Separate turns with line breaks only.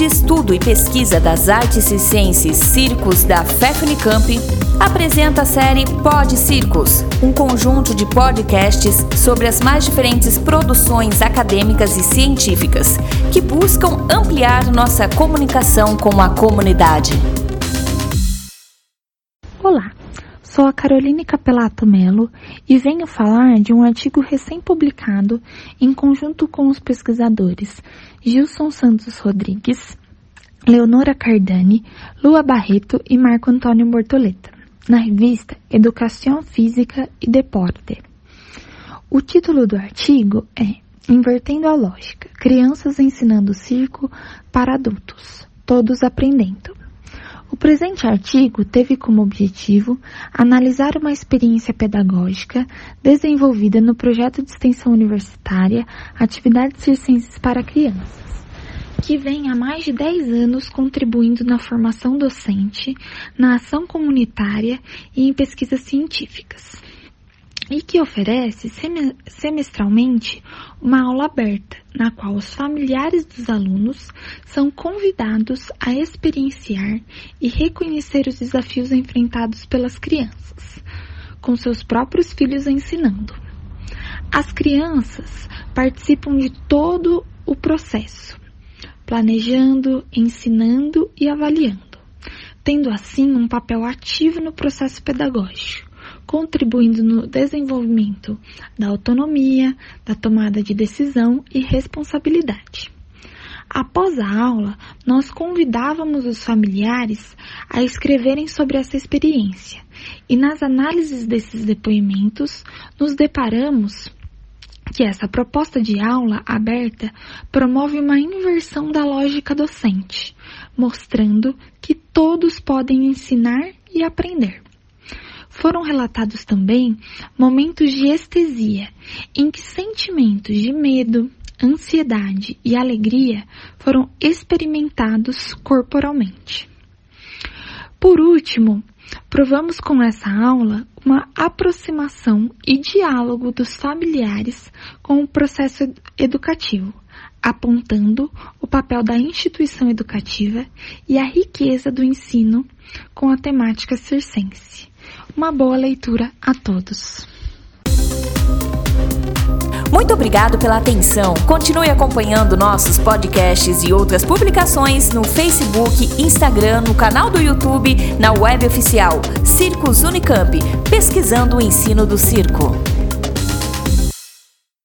de Estudo e Pesquisa das Artes Circenses Circos da FEFNICAMP, apresenta a série Pod Circos, um conjunto de podcasts sobre as mais diferentes produções acadêmicas e científicas que buscam ampliar nossa comunicação com a comunidade.
Sou a Caroline Capelato Melo e venho falar de um artigo recém-publicado em conjunto com os pesquisadores Gilson Santos Rodrigues, Leonora Cardani, Lua Barreto e Marco Antônio Bortoleta, na revista Educação Física e Deporte. O título do artigo é Invertendo a Lógica: Crianças ensinando circo para adultos, todos aprendendo. O presente artigo teve como objetivo analisar uma experiência pedagógica desenvolvida no projeto de extensão universitária Atividades Circenses para Crianças, que vem há mais de 10 anos contribuindo na formação docente, na ação comunitária e em pesquisas científicas e que oferece semestralmente uma aula aberta, na qual os familiares dos alunos são convidados a experienciar e reconhecer os desafios enfrentados pelas crianças, com seus próprios filhos ensinando. As crianças participam de todo o processo, planejando, ensinando e avaliando, tendo assim um papel ativo no processo pedagógico contribuindo no desenvolvimento da autonomia, da tomada de decisão e responsabilidade. Após a aula, nós convidávamos os familiares a escreverem sobre essa experiência, e nas análises desses depoimentos, nos deparamos que essa proposta de aula aberta promove uma inversão da lógica docente, mostrando que todos podem ensinar e aprender. Foram relatados também momentos de estesia, em que sentimentos de medo, ansiedade e alegria foram experimentados corporalmente. Por último, provamos com essa aula uma aproximação e diálogo dos familiares com o processo educativo, apontando o papel da instituição educativa e a riqueza do ensino com a temática circense. Uma boa leitura a todos.
Muito obrigado pela atenção. Continue acompanhando nossos podcasts e outras publicações no Facebook, Instagram, no canal do YouTube, na web oficial Circos Unicamp, pesquisando o ensino do circo.